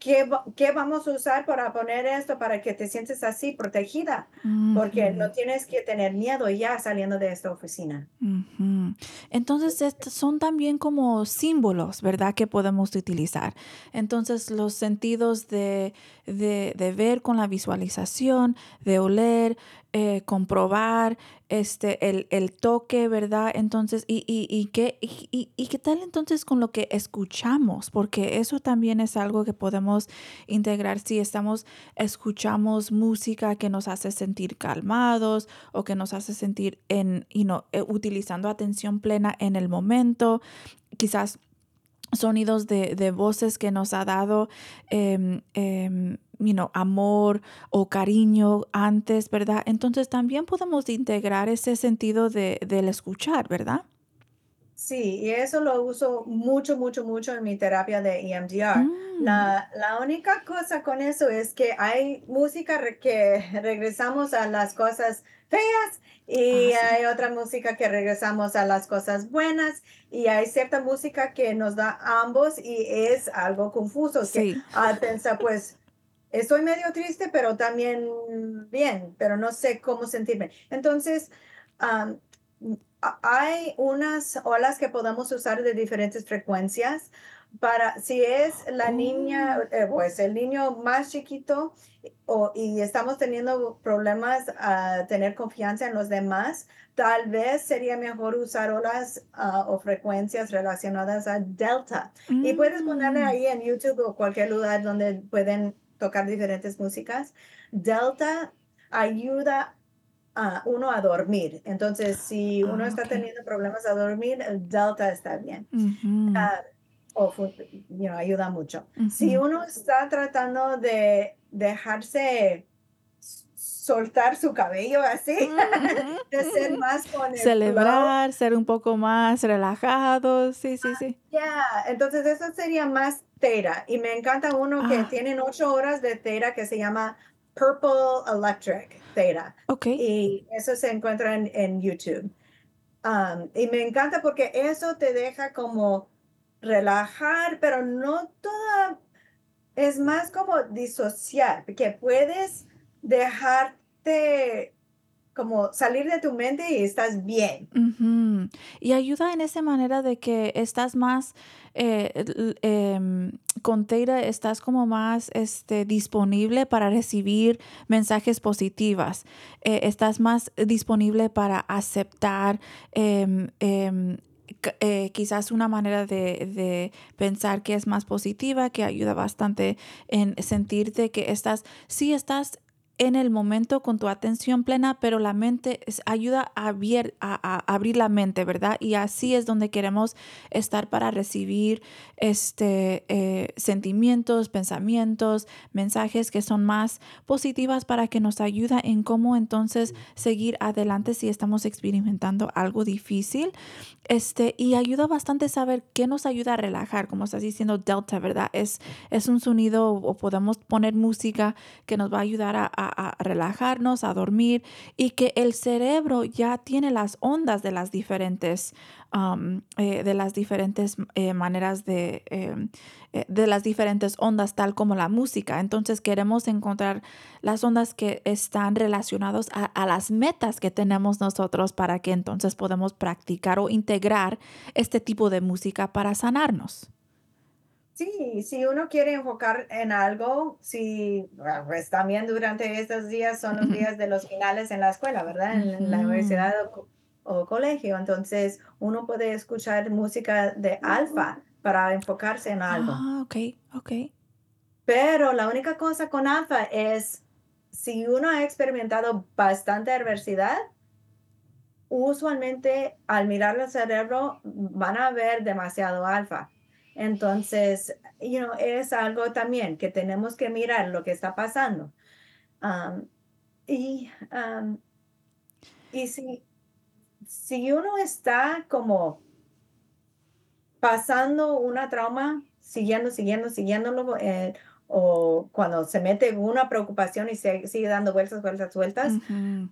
¿qué, qué vamos a usar para poner esto para que te sientes así protegida? Porque no tienes que tener miedo ya saliendo de esta oficina. Ujú. Entonces, estos son también como símbolos, ¿verdad? Que podemos utilizar. Entonces, los sentidos de, de, de ver con la visualización, de oler, eh, comprobar, este, el, el toque, ¿verdad? Entonces, y, y, y, qué, y, y- qué tal entonces con lo que escuchamos? Porque eso también es algo que podemos integrar si estamos, escuchamos música que nos hace sentir calmados o que nos hace sentir en, you know, eh, utilizando atención plena en el momento, quizás sonidos de, de voces que nos ha dado you know, amor o cariño antes, ¿verdad? Entonces también podemos integrar ese sentido de, del escuchar, ¿verdad? Sí, y eso lo uso mucho, mucho, mucho en mi terapia de EMDR. Mm, La, la única cosa con eso es que hay música que regresamos a las cosas feas y Ah, sí. hay otra música que regresamos a las cosas buenas y hay cierta música que nos da ambos y es algo confuso. Que Sí. ah, piensa, pues, estoy medio triste, pero también bien, pero no sé cómo sentirme. Entonces, hay unas olas que podemos usar de diferentes frecuencias para, si es la niña, Oh. eh, pues el niño más chiquito o, y estamos teniendo problemas a tener confianza en los demás, tal vez sería mejor usar olas ah, o frecuencias relacionadas a delta. Y puedes ponerle Mm, ahí en YouTube o cualquier lugar donde pueden tocar diferentes músicas. Delta ayuda a uno a dormir. Entonces, si uno Ah, está teniendo problemas a dormir, el Delta está bien. ujú, Ah, o you know, ayuda mucho. Si ujú. uno está tratando de dejarse soltar su cabello así, Ujú, de ser más con el flow, Celebrar, ser un poco más relajados. Sí, sí, sí. Ya, entonces eso sería más Theta. Y me encanta uno que Ah, tienen ocho horas de Theta que se llama Purple Electric Theta. ok. Y eso se encuentra en, en YouTube. Um, y me encanta porque eso te deja como relajar, pero no toda, es más como disociar, que puedes dejarte como salir de tu mente y estás bien. Y ayuda en esa manera de que estás más, eh, em, con Teira estás como más este, disponible para recibir mensajes positivas. Eh, estás más disponible para aceptar em, em, eh, quizás una manera de, de pensar que es más positiva, que ayuda bastante en sentirte que estás, sí estás en el momento con tu atención plena, pero la mente es- ayuda a, abier- a- a abrir la mente, ¿verdad? Y así es donde queremos estar para recibir este, eh, sentimientos, pensamientos, mensajes que son más positivas para que nos ayuda en cómo entonces seguir adelante si estamos experimentando algo difícil. Este, y ayuda bastante saber qué nos ayuda a relajar, como estás diciendo Delta, ¿verdad? Es, es un sonido o podemos poner música que nos va a ayudar a, a- a relajarnos, a dormir y que el cerebro ya tiene las ondas de las diferentes, um, de las diferentes eh, maneras de, em, eh, de las diferentes ondas, tal como la música. Entonces queremos encontrar las ondas que están relacionadas a, a las metas que tenemos nosotros para que entonces podamos practicar o integrar este tipo de música para sanarnos. Sí, si uno quiere enfocar en algo, si pues también durante estos días son los días de los finales en la escuela, ¿verdad? En, en la universidad o, o colegio, entonces uno puede escuchar música de alfa para enfocarse en algo. Ah, ok, ok. Pero la única cosa con alfa es, si uno ha experimentado bastante adversidad, usualmente al mirar el cerebro van a ver demasiado alfa. Entonces, you know, es algo también que tenemos que mirar lo que está pasando. Um, y, um, y si, si uno está como pasando una trauma, siguiendo, siguiendo, siguiéndolo, eh, o cuando se mete una preocupación y se sigue dando vueltas, vueltas, vueltas, Ujú.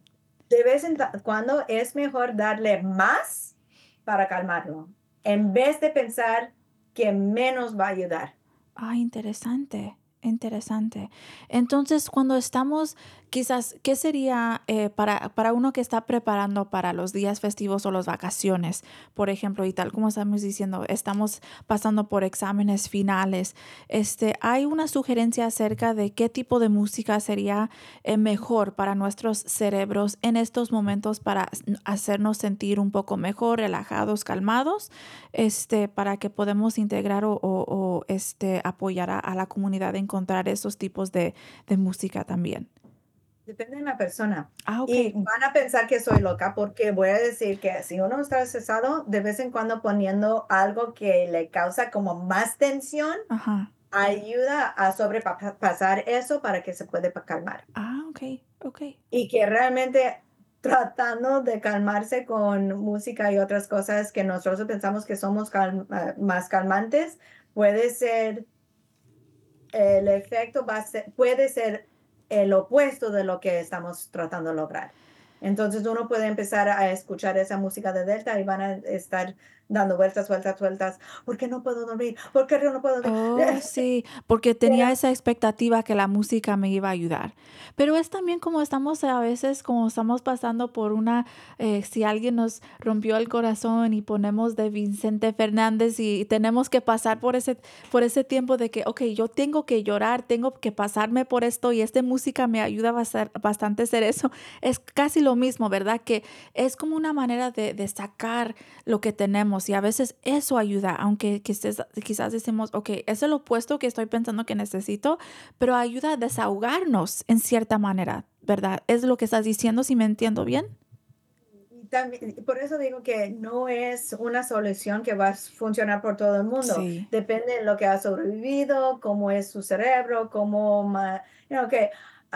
de vez en cuando es mejor darle más para calmarlo, en vez de pensar que menos va a ayudar. Ah, interesante, interesante. Entonces, cuando estamos, quizás, ¿qué sería eh, para, para uno que está preparando para los días festivos o las vacaciones? Por ejemplo, y tal como estamos diciendo, estamos pasando por exámenes finales. Este, ¿hay una sugerencia acerca de qué tipo de música sería eh, mejor para nuestros cerebros en estos momentos para hacernos sentir un poco mejor, relajados, calmados? este, para que podamos integrar o, este, apoyar a, la comunidad a encontrar esos tipos de música también. Depende de la persona. Ah, ok. Y van a pensar que soy loca porque voy a decir que si uno está estresado, de vez en cuando poniendo algo que le causa como más tensión, Ajá. ayuda a sobrepasar eso para que se puede calmar. Ah, ok, ok. Y que realmente tratando de calmarse con música y otras cosas que nosotros pensamos que somos cal- ah, más calmantes, puede ser, el efecto va a ser, puede ser el opuesto de lo que estamos tratando de lograr. Entonces uno puede empezar a escuchar esa música de Delta y van a estar dando vueltas, vueltas, vueltas. ¿Por qué no puedo dormir? ¿Por qué no puedo dormir? Oh, sí, porque tenía esa expectativa que la música me iba a ayudar. Pero es también como estamos a veces, como estamos pasando por una, eh, si alguien nos rompió el corazón y ponemos de Vicente Fernández y tenemos que pasar por ese, por ese tiempo de que, ok, yo tengo que llorar, tengo que pasarme por esto y esta música me ayuda bastante a hacer eso. Es casi lo mismo, ¿verdad? Que es como una manera de, de sacar lo que tenemos y a veces eso ayuda, aunque quizás, quizás decimos, ok, es el opuesto que estoy pensando que necesito, pero ayuda a desahogarnos en cierta manera, ¿verdad? Es lo que estás diciendo, si me entiendo bien. Y también, por eso digo que no es una solución que va a funcionar por todo el mundo. Sí. Depende de lo que ha sobrevivido, cómo es su cerebro, cómo, you know, que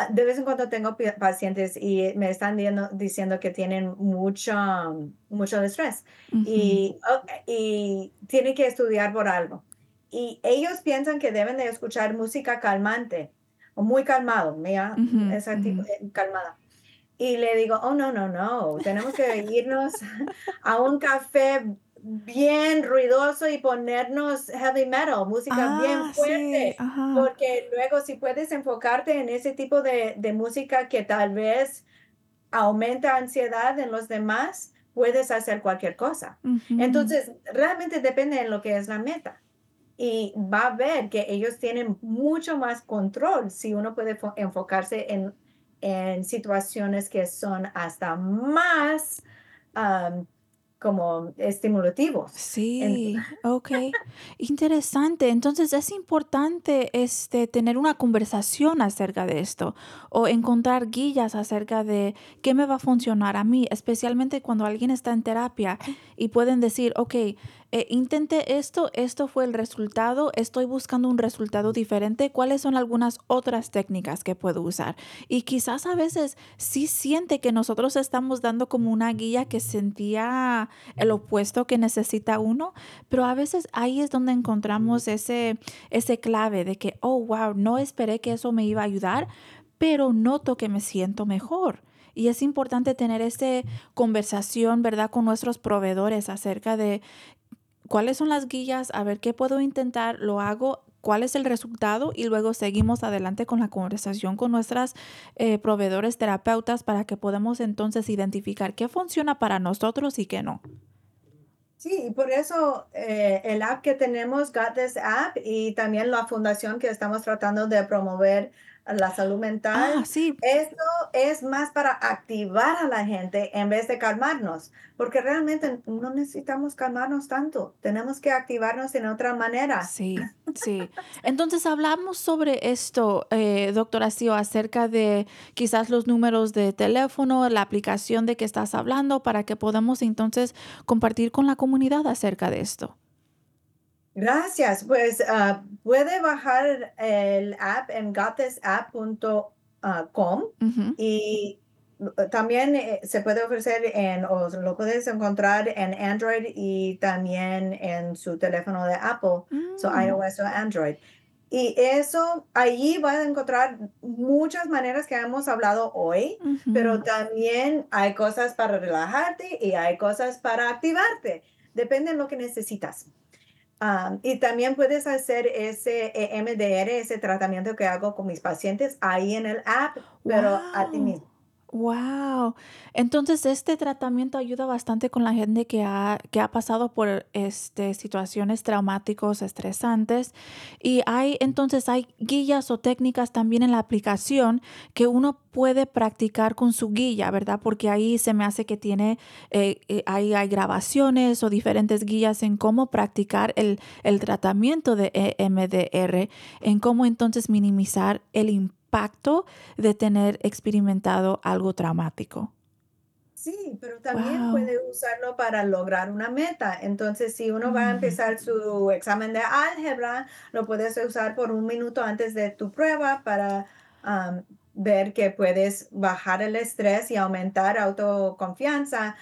de vez en cuando tengo pacientes y me están diciendo, diciendo que tienen mucho, mucho estrés y, oh, y tienen que estudiar por algo. Y ellos piensan que deben de escuchar música calmante o muy calmado, mira, esa ujú. eh, calmada. Y le digo, oh, no, no, no, tenemos que irnos a un café bien ruidoso y ponernos heavy metal, música bien Ah, sí, fuerte, ajá. porque luego si puedes enfocarte en ese tipo de, de música que tal vez aumenta ansiedad en los demás, puedes hacer cualquier cosa. Ujú. Entonces, realmente depende de lo que es la meta. Y va a ver que ellos tienen mucho más control si uno puede fo- enfocarse en, en situaciones que son hasta más, am, como estimulativos. Sí, ok. Interesante. Entonces es importante este, tener una conversación acerca de esto o encontrar guías acerca de qué me va a funcionar a mí, especialmente cuando alguien está en terapia y pueden decir, ok, eh, intenté esto, esto fue el resultado, estoy buscando un resultado diferente, ¿cuáles son algunas otras técnicas que puedo usar? Y quizás a veces sí siente que nosotros estamos dando como una guía que sentía el opuesto que necesita uno, pero a veces ahí es donde encontramos ese, ese clave de que, oh, wow, no esperé que eso me iba a ayudar, pero noto que me siento mejor. Y es importante tener esa conversación, ¿verdad?, con nuestros proveedores acerca de cuáles son las guías, a ver qué puedo intentar, lo hago, cuál es el resultado y luego seguimos adelante con la conversación con nuestras eh, proveedores terapeutas para que podamos entonces identificar qué funciona para nosotros y qué no. Sí, y por eso eh, el app que tenemos, Got This App, y también la fundación que estamos tratando de promover la salud mental, Ah, sí, esto es más para activar a la gente en vez de calmarnos, porque realmente no necesitamos calmarnos tanto, tenemos que activarnos en otra manera. Sí, sí. Entonces hablamos sobre esto, eh, doctora Sio, acerca de quizás los números de teléfono, la aplicación de que estás hablando, para que podamos entonces compartir con la comunidad acerca de esto. Gracias, pues ah, puede bajar el app en gotthisapp.com Ujú. y eh, también eh, se puede ofrecer en, o lo puedes encontrar en Android y también en su teléfono de Apple, so Mm, iOS o Android. Y eso, allí vas a encontrar muchas maneras que hemos hablado hoy, pero ujú. también hay cosas para relajarte y hay cosas para activarte. Depende de lo que necesitas. Ah, y también puedes hacer ese eh, MDR, ese tratamiento que hago con mis pacientes ahí en el app, pero a ti mismo. Wow. Entonces, este tratamiento ayuda bastante con la gente que ha, que ha pasado por este, situaciones traumáticos, estresantes. Y hay, entonces, hay guías o técnicas también en la aplicación que uno puede practicar con su guía, ¿verdad? Porque ahí se me hace que tiene, eh, eh, ahí hay grabaciones o diferentes guías en cómo practicar el, el tratamiento de EMDR, en cómo entonces minimizar el impacto de tener experimentado algo traumático. Sí, pero también Wow. puede usarlo para lograr una meta. Entonces, si uno va a Mm, empezar su examen de álgebra, lo puedes usar por un minuto antes de tu prueba para ver que puedes bajar el estrés y aumentar autoconfianza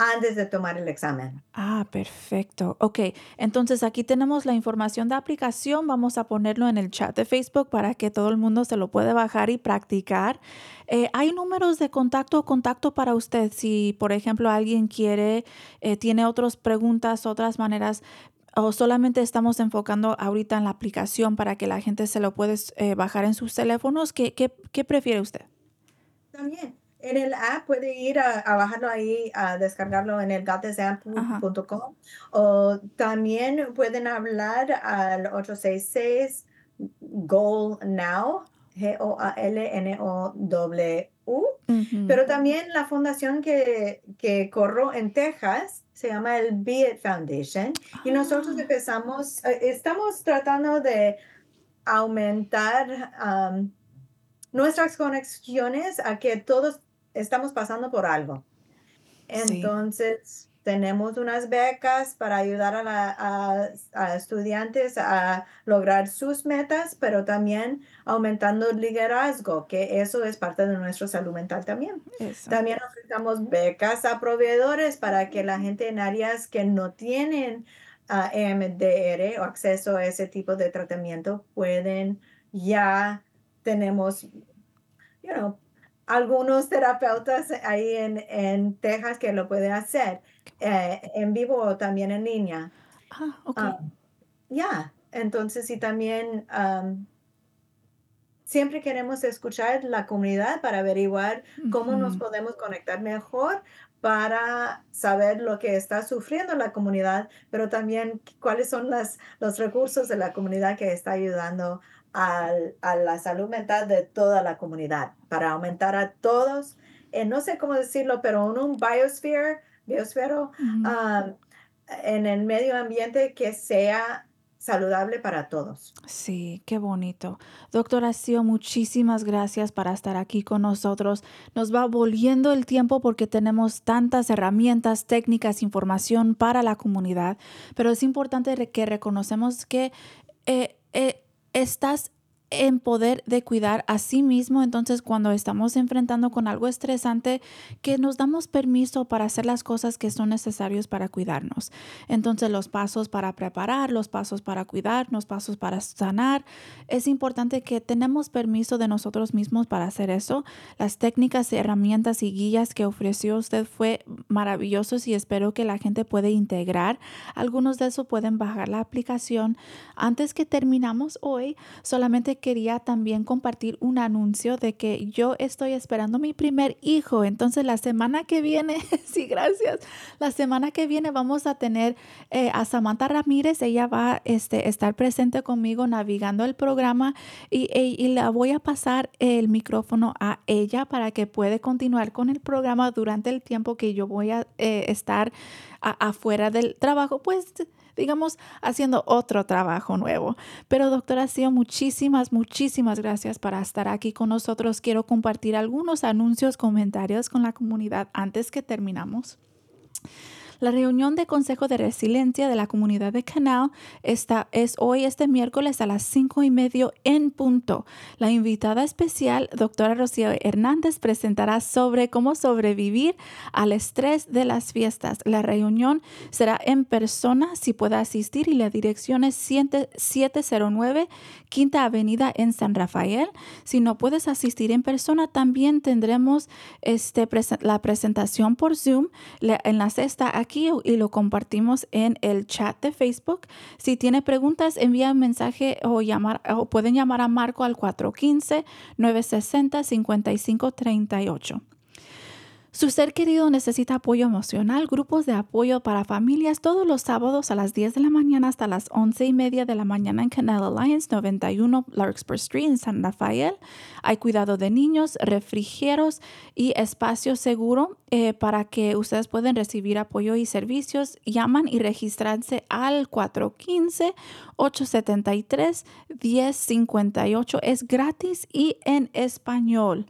antes de tomar el examen. Ah, perfecto. Ok, entonces aquí tenemos la información de aplicación. Vamos a ponerlo en el chat de Facebook para que todo el mundo se lo pueda bajar y practicar. Eh, ¿hay números de contacto o contacto para usted? Si, por ejemplo, alguien quiere, eh, tiene otras preguntas, otras maneras, o solamente estamos enfocando ahorita en la aplicación para que la gente se lo pueda eh, bajar en sus teléfonos, ¿qué, qué, qué prefiere usted? También en el app puede ir a, a bajarlo ahí, a descargarlo en el gatdesamp.com o también pueden hablar al 866 Goal Now, G-O-A-L-N-O-W. Ujú. Pero también la fundación que, que corro en Texas se llama el Be It Foundation y nosotros Ah, empezamos, eh, estamos tratando de aumentar nuestras conexiones a que todos estamos pasando por algo. sí. Entonces, tenemos unas becas para ayudar a, la- a- a estudiantes a lograr sus metas, pero también aumentando el liderazgo, que eso es parte de nuestra salud mental también. Eso. También ofrecemos becas a proveedores para que la gente en áreas que no tienen EMDR o acceso a ese tipo de tratamiento pueden ya tenemos, you know, algunos terapeutas ahí en, en Texas que lo pueden hacer eh, en vivo o también en línea. Ah, ok. Ah, ya, entonces y también am, siempre queremos escuchar la comunidad para averiguar cómo nos podemos conectar mejor para saber lo que está sufriendo la comunidad, pero también cuáles son las, los recursos de la comunidad que está ayudando al- a la salud mental de toda la comunidad, para aumentar a todos, eh, no sé cómo decirlo, pero en un biosphere biosfero, ah, en el medio ambiente que sea saludable para todos. Sí, qué bonito. Doctora Sio, muchísimas gracias para estar aquí con nosotros. Nos va volviendo el tiempo porque tenemos tantas herramientas, técnicas, información para la comunidad, pero es importante que reconocemos que eh, eh, estás en poder de cuidar a sí mismo, entonces cuando estamos enfrentando con algo estresante, que nos damos permiso para hacer las cosas que son necesarios para cuidarnos. Entonces los pasos para preparar, los pasos para cuidarnos, pasos para sanar, es importante que tenemos permiso de nosotros mismos para hacer eso. Las técnicas, herramientas y guías que ofreció usted fue maravillosos y espero que la gente puede integrar. Algunos de esos pueden bajar la aplicación. Antes que terminamos hoy, solamente quería también compartir un anuncio de que yo estoy esperando mi primer hijo. Entonces la semana que viene, sí, gracias. La semana que viene vamos a tener eh, a Samantha Ramírez. Ella va a este, estar presente conmigo navegando el programa y, y la voy a pasar el micrófono a ella para que puede continuar con el programa durante el tiempo que yo voy a eh, estar afuera del trabajo. Pues digamos, haciendo otro trabajo nuevo. Pero doctora Sio, muchísimas, muchísimas gracias para estar aquí con nosotros. Quiero compartir algunos anuncios, comentarios con la comunidad antes que terminamos. La reunión de Consejo de Resiliencia de la Comunidad de Canal está, es hoy, este miércoles, a las cinco y medio en punto. La invitada especial, doctora Rocío Hernández, presentará sobre cómo sobrevivir al estrés de las fiestas. La reunión será en persona, si puede asistir, y la dirección es 7- 709 Quinta Avenida en San Rafael. Si no puedes asistir en persona, también tendremos este, la presentación por Zoom. El enlace está aquí y lo compartimos en el chat de Facebook. Si tiene preguntas, envía un mensaje o, llamar, o pueden llamar a Marco al 415-960-5538. Su ser querido necesita apoyo emocional, grupos de apoyo para familias todos los sábados a las 10 de la mañana hasta las 11 y media de la mañana en Canal Alliance 91 Larkspur Street en San Rafael. Hay cuidado de niños, refrigerios y espacio seguro eh, para que ustedes puedan recibir apoyo y servicios. Llaman y registrarse al 415-873-1058. Es gratis y en español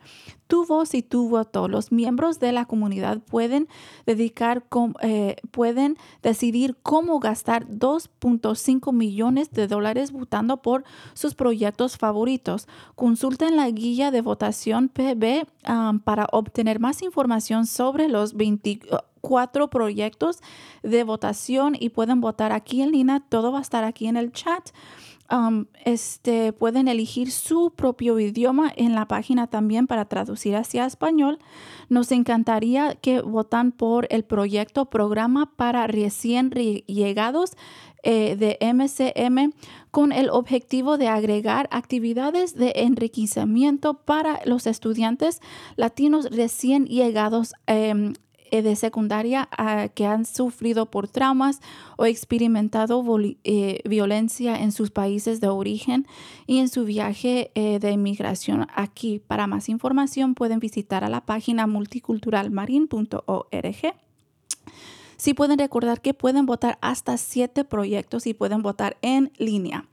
tu voz y tu voto. Los miembros de la comunidad pueden dedicar, eh, pueden decidir cómo gastar 2.5 millones de dólares votando por sus proyectos favoritos. Consulten la guía de votación PB um, para obtener más información sobre los 24 proyectos de votación y pueden votar aquí en línea. Todo va a estar aquí en el chat. Um, este, pueden elegir su propio idioma en la página también para traducir hacia español. Nos encantaría que votan por el proyecto Programa para Recién Re- Llegados eh, de MCM con el objetivo de agregar actividades de enriquecimiento para los estudiantes latinos recién llegados em, eh, de secundaria ah, que han sufrido por traumas o experimentado eh, violencia en sus países de origen y en su viaje eh, de inmigración aquí. Para más información pueden visitar a la página multiculturalmarin.org. Sí pueden recordar que pueden votar hasta siete proyectos y pueden votar en línea.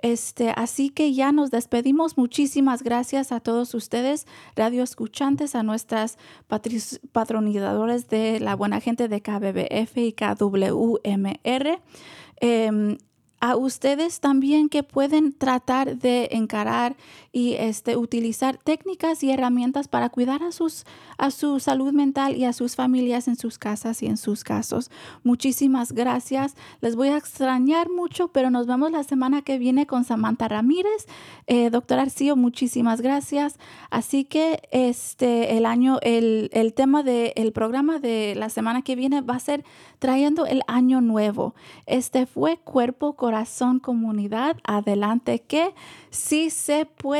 Este, así que ya nos despedimos. Muchísimas gracias a todos ustedes, radio escuchantes, a nuestras patronizadores de la buena gente de KBBF y KWMR. Em, a ustedes también que pueden tratar de encarar y este, utilizar técnicas y herramientas para cuidar a, sus, a su salud mental y a sus familias en sus casas y en sus casos. Muchísimas gracias. Les voy a extrañar mucho, pero nos vemos la semana que viene con Samantha Ramírez. Eh, doctor Arcillo, muchísimas gracias. Así que este, el año, el, el tema del programa de la semana que viene va a ser trayendo el año nuevo. Este fue Cuerpo, Corazón, Comunidad. Adelante que sí se puede.